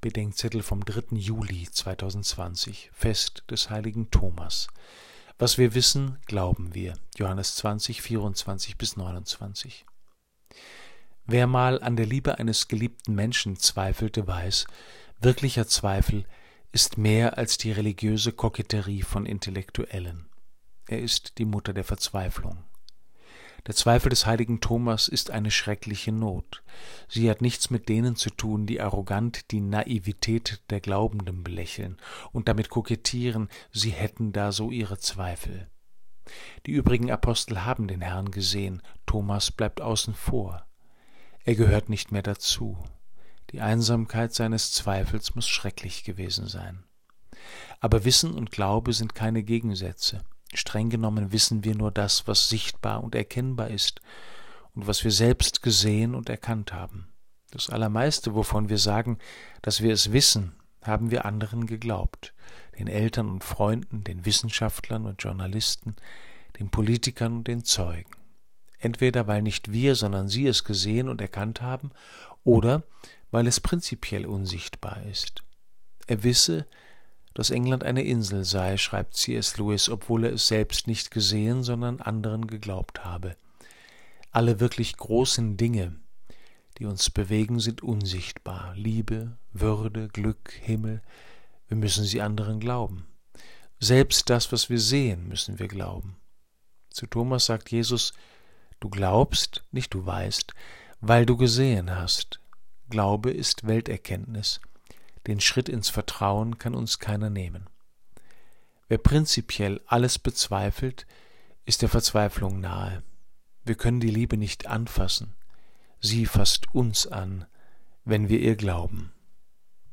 Bedenkzettel vom 3. Juli 2020, Fest des heiligen Thomas. Was wir wissen, glauben wir. Johannes 20, 24 bis 29. Wer mal an der Liebe eines geliebten Menschen zweifelte, weiß, wirklicher Zweifel ist mehr als die religiöse Koketterie von Intellektuellen. Er ist die Mutter der Verzweiflung. Der Zweifel des heiligen Thomas ist eine schreckliche Not. Sie hat nichts mit denen zu tun, die arrogant die Naivität der Glaubenden belächeln und damit kokettieren, sie hätten da so ihre Zweifel. Die übrigen Apostel haben den Herrn gesehen, Thomas bleibt außen vor. Er gehört nicht mehr dazu. Die Einsamkeit seines Zweifels muss schrecklich gewesen sein. Aber Wissen und Glaube sind keine Gegensätze. Streng genommen wissen wir nur das, was sichtbar und erkennbar ist und was wir selbst gesehen und erkannt haben. Das Allermeiste, wovon wir sagen, dass wir es wissen, haben wir anderen geglaubt, den Eltern und Freunden, den Wissenschaftlern und Journalisten, den Politikern und den Zeugen. Entweder weil nicht wir, sondern sie es gesehen und erkannt haben, oder weil es prinzipiell unsichtbar ist. Er wisse, dass England eine Insel sei, schreibt C.S. Lewis, obwohl er es selbst nicht gesehen, sondern anderen geglaubt habe. Alle wirklich großen Dinge, die uns bewegen, sind unsichtbar. Liebe, Würde, Glück, Himmel, wir müssen sie anderen glauben. Selbst das, was wir sehen, müssen wir glauben. Zu Thomas sagt Jesus, du glaubst, nicht du weißt, weil du gesehen hast. Glaube ist Welterkenntnis. Den Schritt ins Vertrauen kann uns keiner nehmen. Wer prinzipiell alles bezweifelt, ist der Verzweiflung nahe. Wir können die Liebe nicht anfassen, sie fasst uns an, wenn wir ihr glauben.